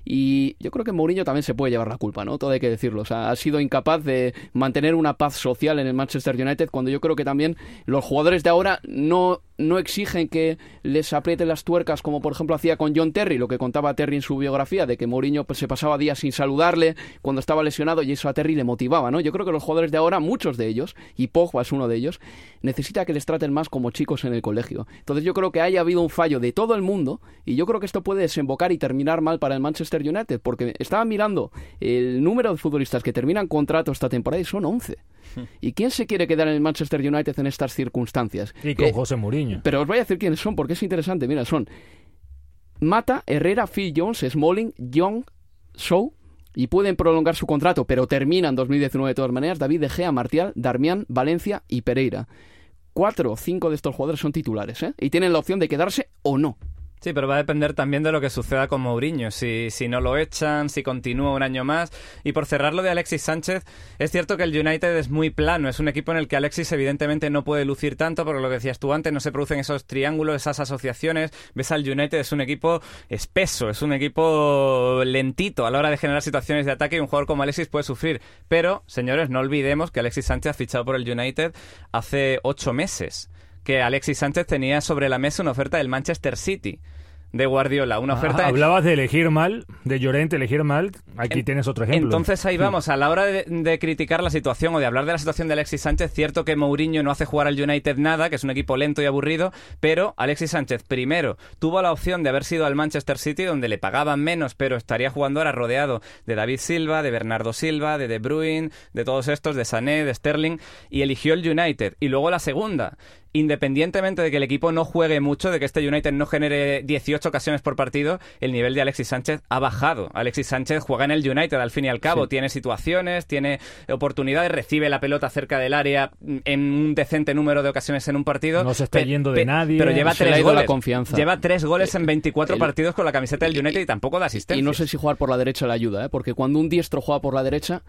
Y yo creo que Mourinho también se puede llevar la culpa, ¿no? Todo hay que decirlo. O sea, ha sido incapaz de mantener una paz social en el Manchester United cuando yo creo que también los jugadores de ahora no, no exigen que les aprieten las tuercas como por ejemplo hacía con John Terry, lo que contaba Terry en su biografía, de que Mourinho pues, se pasaba días sin saludarle cuando estaba lesionado y eso a Terry le motivaba, ¿no? Yo creo que los jugadores de ahora, muchos de ellos, y Pogba es uno de ellos, necesita que les traten más como chicos en el colegio. Entonces yo creo que haya habido un fallo de todo el mundo y yo creo que esto puede desembocar y terminar mal para el Manchester United, porque estaba mirando el número de futbolistas que terminan contrato esta temporada y son 11. ¿Y quién se quiere quedar en el Manchester United en estas circunstancias? Y con Eh, José Mourinho. Pero os voy a decir quiénes son, porque es interesante. Mira, son Mata, Herrera, Phil Jones, Smalling, Young, Shaw, y pueden prolongar su contrato, pero terminan 2019 de todas maneras. David De Gea, Martial, Darmian, Valencia y Pereira. Cuatro o cinco de estos jugadores son titulares, ¿eh? Y tienen la opción de quedarse o no. Sí, pero va a depender también de lo que suceda con Mourinho, si, si no lo echan, si continúa un año más. Y por cerrar lo de Alexis Sánchez, es cierto que el United es muy plano, es un equipo en el que Alexis evidentemente no puede lucir tanto, porque lo que decías tú antes, no se producen esos triángulos, esas asociaciones. Ves al United, es un equipo espeso, es un equipo lentito a la hora de generar situaciones de ataque y un jugador como Alexis puede sufrir. Pero, señores, no olvidemos que Alexis Sánchez ha fichado por el United hace ocho meses que Alexis Sánchez tenía sobre la mesa una oferta del Manchester City de Guardiola, una oferta Ah, hablabas de elegir mal, de Llorente elegir mal. Aquí tienes otro ejemplo. Entonces ahí vamos, a la hora de, de criticar la situación o de hablar de la situación de Alexis Sánchez, cierto que Mourinho no hace jugar al United nada, que es un equipo lento y aburrido, pero Alexis Sánchez primero tuvo la opción de haber sido al Manchester City, donde le pagaban menos, pero estaría jugando ahora rodeado de David Silva, de Bernardo Silva, de De Bruyne, de todos estos, de Sané, de Sterling, y eligió el United. Y luego la segunda, independientemente de que el equipo no juegue mucho, de que este United no genere 18 ocasiones por partido, el nivel de Alexis Sánchez ha bajado. Alexis Sánchez juega en el United al fin y al cabo, Sí. tiene situaciones, tiene oportunidades, recibe la pelota cerca del área en un decente número de ocasiones en un partido. No se está yendo de nadie. Pero lleva tres ido la goles. confianza. Lleva tres goles en 24 el- partidos con la camiseta del United y, tampoco da asistencia. Y no sé si jugar por la derecha le ayuda, ¿eh? porque cuando un diestro juega por la derecha,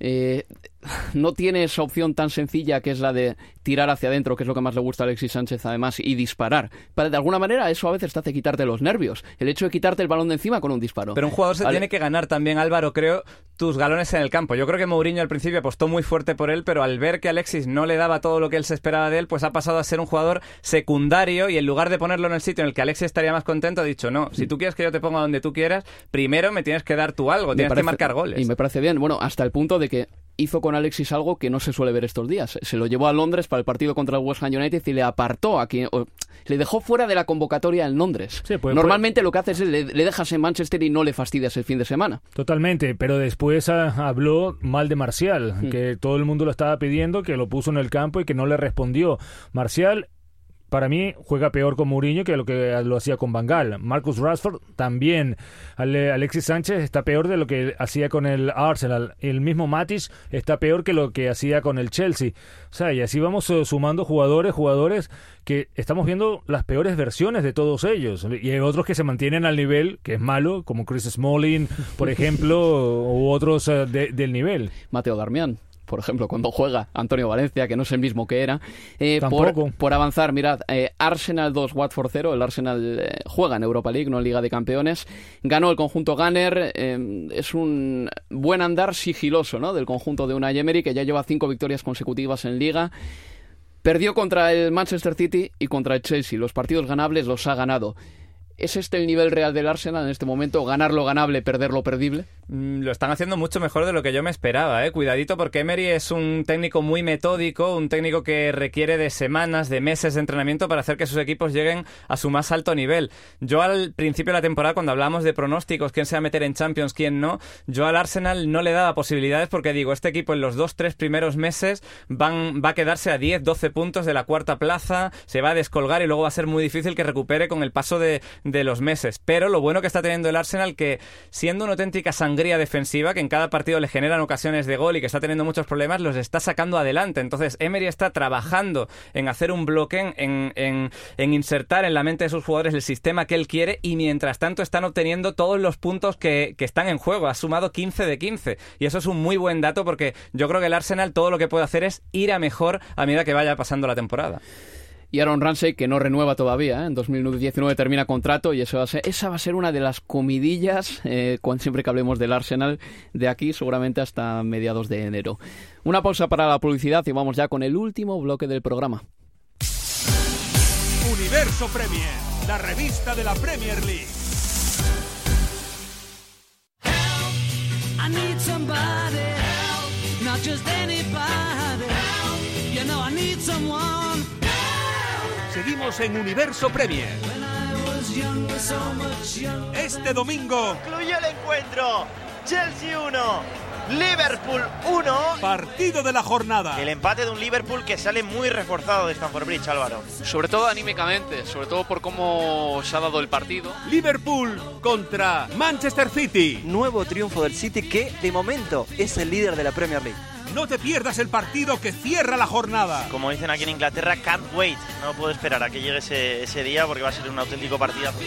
eh, no tiene esa opción tan sencilla que es la de tirar hacia adentro, que es lo que más le gusta a Alexis Sánchez además, y disparar. Para, de alguna manera eso a veces te hace quitarte los nervios, el hecho de quitarte el balón de encima con un disparo. Pero un jugador se tiene que ganar también, Álvaro, creo, tus galones en el campo. Yo creo que Mourinho al principio apostó muy fuerte por él, pero al ver que Alexis no le daba todo lo que él se esperaba de él, pues ha pasado a ser un jugador secundario y en lugar de ponerlo en el sitio en el que Alexis estaría más contento, ha dicho, no, si tú quieres que yo te ponga donde tú quieras, primero me tienes que dar tú algo, Me tienes parece- que marcar goles. Y me parece bien, bueno, hasta el punto de que hizo con Alexis algo que no se suele ver estos días. Se lo llevó a Londres para el partido contra el West Ham United y le apartó a quien... o- le dejó fuera de la convocatoria en Londres. pues- Normalmente lo que haces es le, le dejas en Manchester y no le fastidias el fin de semana. Totalmente, pero después ah, habló mal de Marcial, Hmm. que todo el mundo lo estaba pidiendo, que lo puso en el campo y que no le respondió. Marcial, para mí, juega peor con Mourinho que lo que lo hacía con Bangal. Marcus Rashford también. Ale- Alexis Sánchez está peor de lo que hacía con el Arsenal. El mismo Matis está peor que lo que hacía con el Chelsea. O sea, y así vamos eh, sumando jugadores, jugadores que estamos viendo las peores versiones de todos ellos. Y hay otros que se mantienen al nivel, que es malo, como Chris Smalling, por ejemplo, u otros eh, de- del nivel. Mateo Darmian. Por ejemplo, cuando juega Antonio Valencia, que no es el mismo que era. Eh, por, por avanzar, mirad, eh, Arsenal 2, Watford 0. El Arsenal eh, juega en Europa League, no en Liga de Campeones. Ganó el conjunto Gunner. es un buen andar sigiloso ¿no? del conjunto de Unai Emery, que ya lleva cinco victorias consecutivas en Liga. Perdió contra el Manchester City y contra el Chelsea. Los partidos ganables los ha ganado. ¿Es este el nivel real del Arsenal en este momento? ¿Ganar lo ganable, perder lo perdible? Mm, Lo están haciendo mucho mejor de lo que yo me esperaba, ¿eh? Cuidadito porque Emery es un técnico muy metódico, un técnico que requiere de semanas, de meses de entrenamiento para hacer que sus equipos lleguen a su más alto nivel. Yo al principio de la temporada, cuando hablamos de pronósticos, quién se va a meter en Champions, quién no, yo al Arsenal no le daba posibilidades porque digo, este equipo en los dos, tres primeros meses van, va a quedarse a 10, 12 puntos de la cuarta plaza, se va a descolgar y luego va a ser muy difícil que recupere con el paso de, de los meses. Pero lo bueno que está teniendo el Arsenal que siendo una auténtica sangría defensiva, que en cada partido le generan ocasiones de gol y que está teniendo muchos problemas, los está sacando adelante. Entonces Emery está trabajando en hacer un bloque, en, en, en insertar en la mente de sus jugadores el sistema que él quiere y mientras tanto están obteniendo todos los puntos que, que están en juego. Ha sumado 15 de 15 y eso es un muy buen dato porque yo creo que el Arsenal todo lo que puede hacer es ir a mejor a medida que vaya pasando la temporada. Y Aaron Ramsey, que no renueva todavía, ¿eh? en 2019 termina contrato y eso va a ser, esa va a ser una de las comidillas eh, cuando siempre que hablemos del Arsenal de aquí, seguramente hasta mediados de enero. Una pausa para la publicidad y vamos ya con el último bloque del programa. Universo Premier, la revista de la Premier League. I need somebody help, not just anybody help. You know I need someone Seguimos en Universo Premier. Este domingo, Concluyó el encuentro. Chelsea 1, Liverpool 1. Partido de la jornada. El empate de un Liverpool que sale muy reforzado de Stamford Bridge, Álvaro. Sobre todo anímicamente, sobre todo por cómo se ha dado el partido. Liverpool contra Manchester City. Nuevo triunfo del City que de momento es el líder de la Premier League. No te pierdas el partido que cierra la jornada. Como dicen aquí en Inglaterra, can't wait. No puedo esperar a que llegue ese, ese día porque va a ser un auténtico partidazo.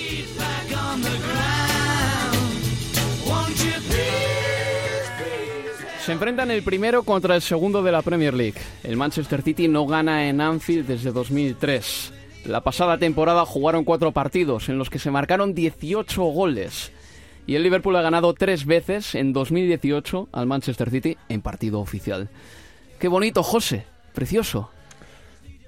Se enfrentan el primero contra el segundo de la Premier League. El Manchester City no gana en Anfield desde 2003. La pasada temporada jugaron cuatro partidos en los que se marcaron 18 goles. Y el Liverpool ha ganado tres veces en 2018 al Manchester City en partido oficial. Qué bonito, José. Precioso.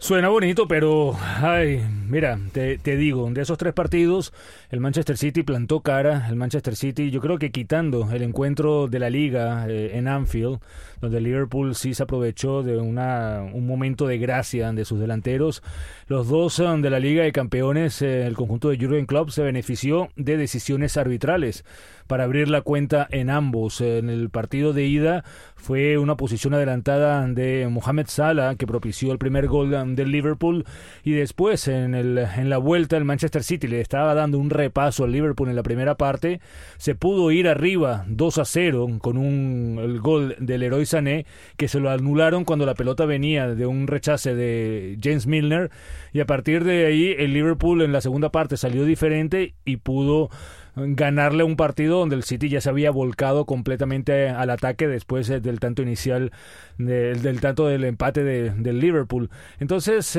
Suena bonito, pero, ay, mira, te, te, digo, de esos tres partidos, el Manchester City plantó cara, el Manchester City, yo creo que quitando el encuentro de la liga eh, en Anfield, donde Liverpool sí se aprovechó de una, un momento de gracia de sus delanteros, los dos de la liga de campeones, eh, el conjunto de Jurgen Klopp se benefició de decisiones arbitrales para abrir la cuenta en ambos. En el partido de ida fue una posición adelantada de Mohamed Salah que propició el primer gol del Liverpool. Y después en, el, en la vuelta el Manchester City le estaba dando un repaso al Liverpool en la primera parte, se pudo ir arriba 2 a 0 con un el gol del héroe Sané que se lo anularon cuando la pelota venía de un rechace de James Milner. Y a partir de ahí el Liverpool en la segunda parte salió diferente y pudo ganarle un partido donde el City ya se había volcado completamente al ataque después eh, del tanto inicial, del, tanto del empate de, del Liverpool. Entonces,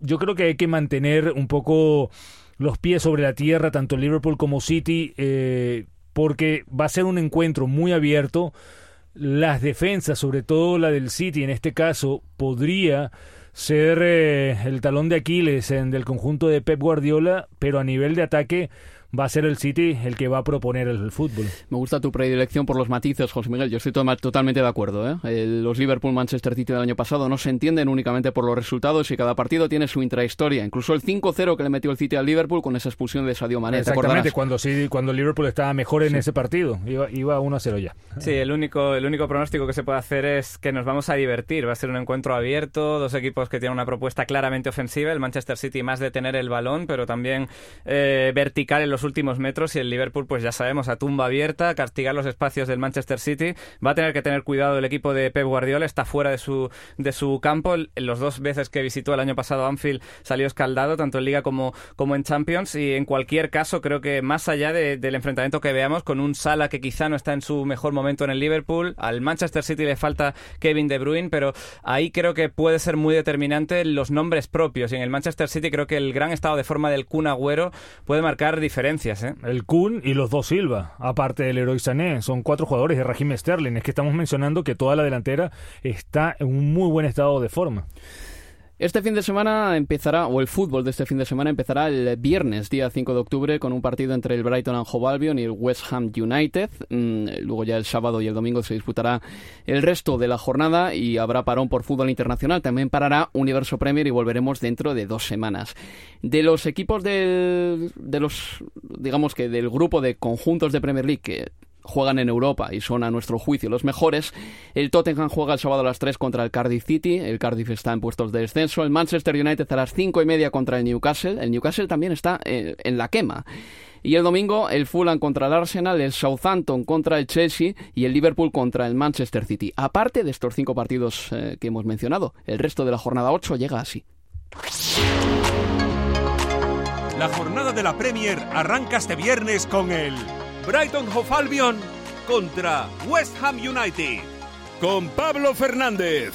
yo creo que hay que mantener un poco los pies sobre la tierra, tanto Liverpool como City, eh, porque va a ser un encuentro muy abierto. Las defensas, sobre todo la del City en este caso, podría ser eh, el talón de Aquiles en, del conjunto de Pep Guardiola, pero a nivel de ataque va a ser el City el que va a proponer el fútbol. Me gusta tu predilección por los matices, José Miguel. Yo estoy totalmente de acuerdo. ¿eh? los Liverpool-Manchester City del año pasado no se entienden únicamente por los resultados y cada partido tiene su intrahistoria. Incluso el 5-0 que le metió el City al Liverpool con esa expulsión de Sadio Mané. Exactamente, cuando, sí, cuando el Liverpool estaba mejor en sí. ese partido. Iba, iba 1-0 ya. Sí, el único, el único pronóstico que se puede hacer es que nos vamos a divertir. Va a ser un encuentro abierto, dos equipos que tienen una propuesta claramente ofensiva. El Manchester City más de tener el balón, pero también eh, vertical en los últimos metros y el Liverpool, pues ya sabemos, a tumba abierta, castigar los espacios del Manchester City. Va a tener que tener cuidado el equipo de Pep Guardiola, está fuera de su, de su campo. Los dos veces que visitó el año pasado Anfield salió escaldado, tanto en Liga como, como en Champions. Y en cualquier caso, creo que más allá de, del enfrentamiento que veamos, con un Sala que quizá no está en su mejor momento en el Liverpool, al Manchester City le falta Kevin De Bruyne, pero ahí creo que puede ser muy determinante los nombres propios. Y en el Manchester City creo que el gran estado de forma del Kun Agüero puede marcar diferencias. ¿Eh? El Kun y los dos Silva, aparte del héroe Sané, son cuatro jugadores de Raheem Sterling. Es que estamos mencionando que toda la delantera está en un muy buen estado de forma. Este fin de semana empezará, o el fútbol de este fin de semana empezará el viernes, día 5 de octubre, con un partido entre el Brighton and Hove Albion y el West Ham United. Luego ya el sábado y el domingo se disputará el resto de la jornada y habrá parón por fútbol internacional. También parará Universo Premier y volveremos dentro de dos semanas. De los equipos del, de los, digamos que del grupo de conjuntos de Premier League que juegan en Europa y son a nuestro juicio los mejores. El Tottenham juega el sábado a las 3 contra el Cardiff City. El Cardiff está en puestos de descenso. El Manchester United a las 5 y media contra el Newcastle. El Newcastle también está eh, en la quema. Y el domingo el Fulham contra el Arsenal, el Southampton contra el Chelsea y el Liverpool contra el Manchester City. Aparte de estos cinco partidos eh, que hemos mencionado, el resto de la jornada 8 llega así. La jornada de la Premier arranca este viernes con el Brighton Hove Albion contra West Ham United. Con Pablo Fernández.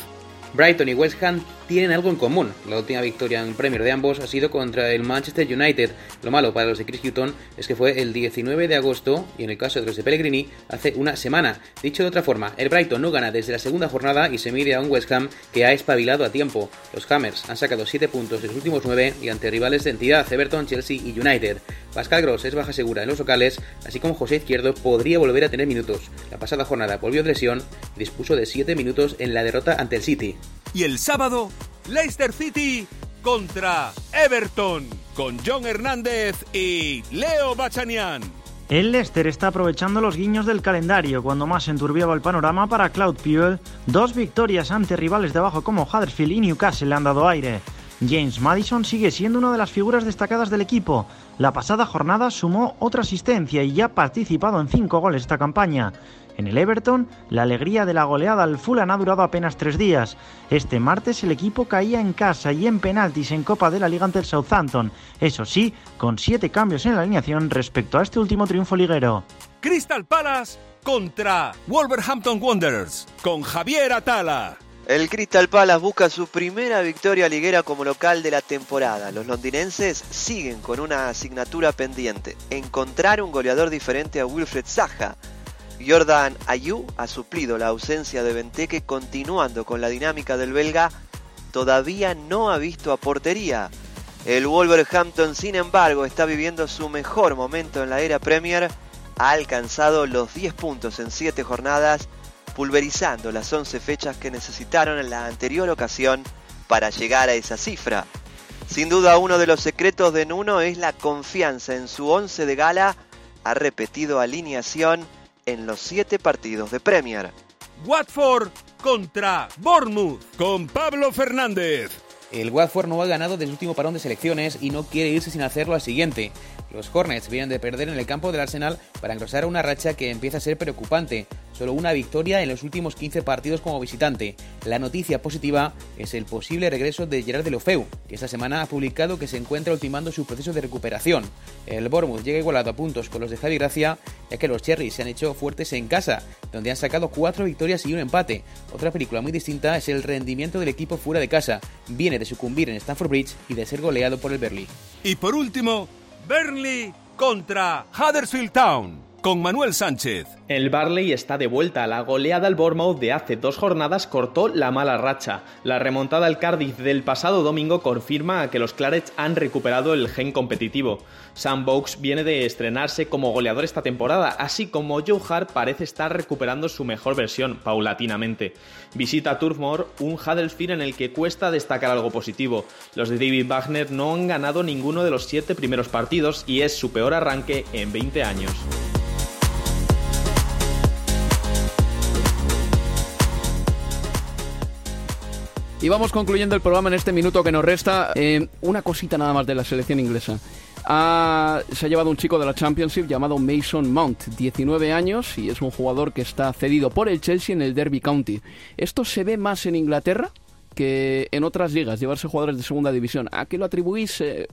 Brighton y West Ham tienen algo en común. La última victoria en Premier de ambos ha sido contra el Manchester United. Lo malo para los de Chris Hutton es que fue el 19 de agosto y en el caso de los de Pellegrini hace una semana. Dicho de otra forma, el Brighton no gana desde la segunda jornada y se mide a un West Ham que ha espabilado a tiempo. Los Hammers han sacado 7 puntos de los últimos 9 y ante rivales de entidad Everton, Chelsea y United. Pascal Gross es baja segura en los locales, así como José Izquierdo podría volver a tener minutos. La pasada jornada volvió de lesión y dispuso de 7 minutos en la derrota ante el City. Y el sábado, Leicester City contra Everton con John Hernández y Leo Bachanian. El Leicester está aprovechando los guiños del calendario cuando más enturbiaba el panorama para Cloud Puel. Dos victorias ante rivales de abajo como Huddersfield y Newcastle le han dado aire. James Madison sigue siendo una de las figuras destacadas del equipo. La pasada jornada sumó otra asistencia y ya ha participado en cinco goles esta campaña. En el Everton, la alegría de la goleada al Fulham ha durado apenas tres días. Este martes el equipo caía en casa y en penaltis en Copa de la Liga ante el Southampton. Eso sí, con siete cambios en la alineación respecto a este último triunfo liguero. Crystal Palace contra Wolverhampton Wanderers con Javier Atala. El Crystal Palace busca su primera victoria liguera como local de la temporada. Los londinenses siguen con una asignatura pendiente, encontrar un goleador diferente a Wilfred Zaha. Jordan Ayew ha suplido la ausencia de Benteke continuando con la dinámica del belga, todavía no ha visto a portería. El Wolverhampton, sin embargo, está viviendo su mejor momento en la era Premier, ha alcanzado los 10 puntos en 7 jornadas, pulverizando las 11 fechas que necesitaron en la anterior ocasión para llegar a esa cifra. Sin duda uno de los secretos de Nuno es la confianza en su 11 de gala, ha repetido alineación en los 7 partidos de Premier. Watford contra Bournemouth con Pablo Fernández. El Watford no ha ganado desde el último parón de selecciones y no quiere irse sin hacerlo al siguiente. Los Hornets vienen de perder en el campo del Arsenal para engrosar una racha que empieza a ser preocupante. Solo una victoria en los últimos 15 partidos como visitante. La noticia positiva es el posible regreso de Gerard Delofeu, que esta semana ha publicado que se encuentra ultimando su proceso de recuperación. El Bournemouth llega igualado a puntos con los de Javi Gracia, ya que los Cherries se han hecho fuertes en casa, donde han sacado 4 victorias y un empate. Otra película muy distinta es el rendimiento del equipo fuera de casa. Viene de sucumbir en Stamford Bridge y de ser goleado por el Berlín. Y por último, Burnley contra Huddersfield Town con Manuel Sánchez. El Barley está de vuelta. La goleada al Bournemouth de hace dos jornadas cortó la mala racha. La remontada al Cardiff del pasado domingo confirma que los Clarets han recuperado el gen competitivo. Sam Vokes viene de estrenarse como goleador esta temporada, así como Joe Hart parece estar recuperando su mejor versión paulatinamente. Visita Turf Moor, un Huddersfield en el que cuesta destacar algo positivo. Los de David Wagner no han ganado ninguno de los siete primeros partidos y es su peor arranque en 20 años. Y vamos concluyendo el programa en este minuto que nos resta. Eh, una cosita nada más de la selección inglesa. Ha- se ha llevado un chico de la Championship llamado Mason Mount, 19 años, y es un jugador que está cedido por el Chelsea en el Derby County. Esto se ve más en Inglaterra que en otras ligas, llevarse jugadores de segunda división. ¿A qué lo atribuís? eh,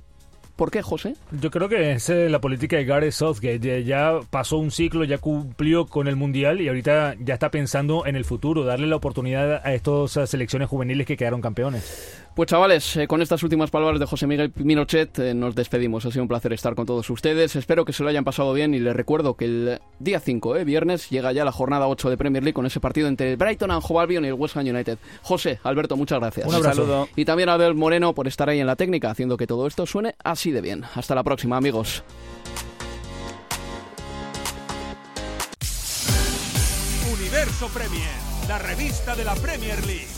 ¿Por qué, José? Yo creo que es eh, la política de Gareth Southgate. Ya, pasó un ciclo, ya cumplió con el Mundial y ahorita ya está pensando en el futuro, darle la oportunidad a estas selecciones juveniles que quedaron campeones. Pues chavales, eh, con estas últimas palabras de José Miguel Minochet eh, nos despedimos. Ha sido un placer estar con todos ustedes. Espero que se lo hayan pasado bien y les recuerdo que el día 5, eh, viernes, llega ya la jornada 8 de Premier League con ese partido entre el Brighton and Hove Albion y el West Ham United. José, Alberto, muchas gracias. Un abrazo. Saludo. Y también a Abel Moreno por estar ahí en la técnica, haciendo que todo esto suene así de bien. Hasta la próxima, amigos. Universo Premier, la revista de la Premier League.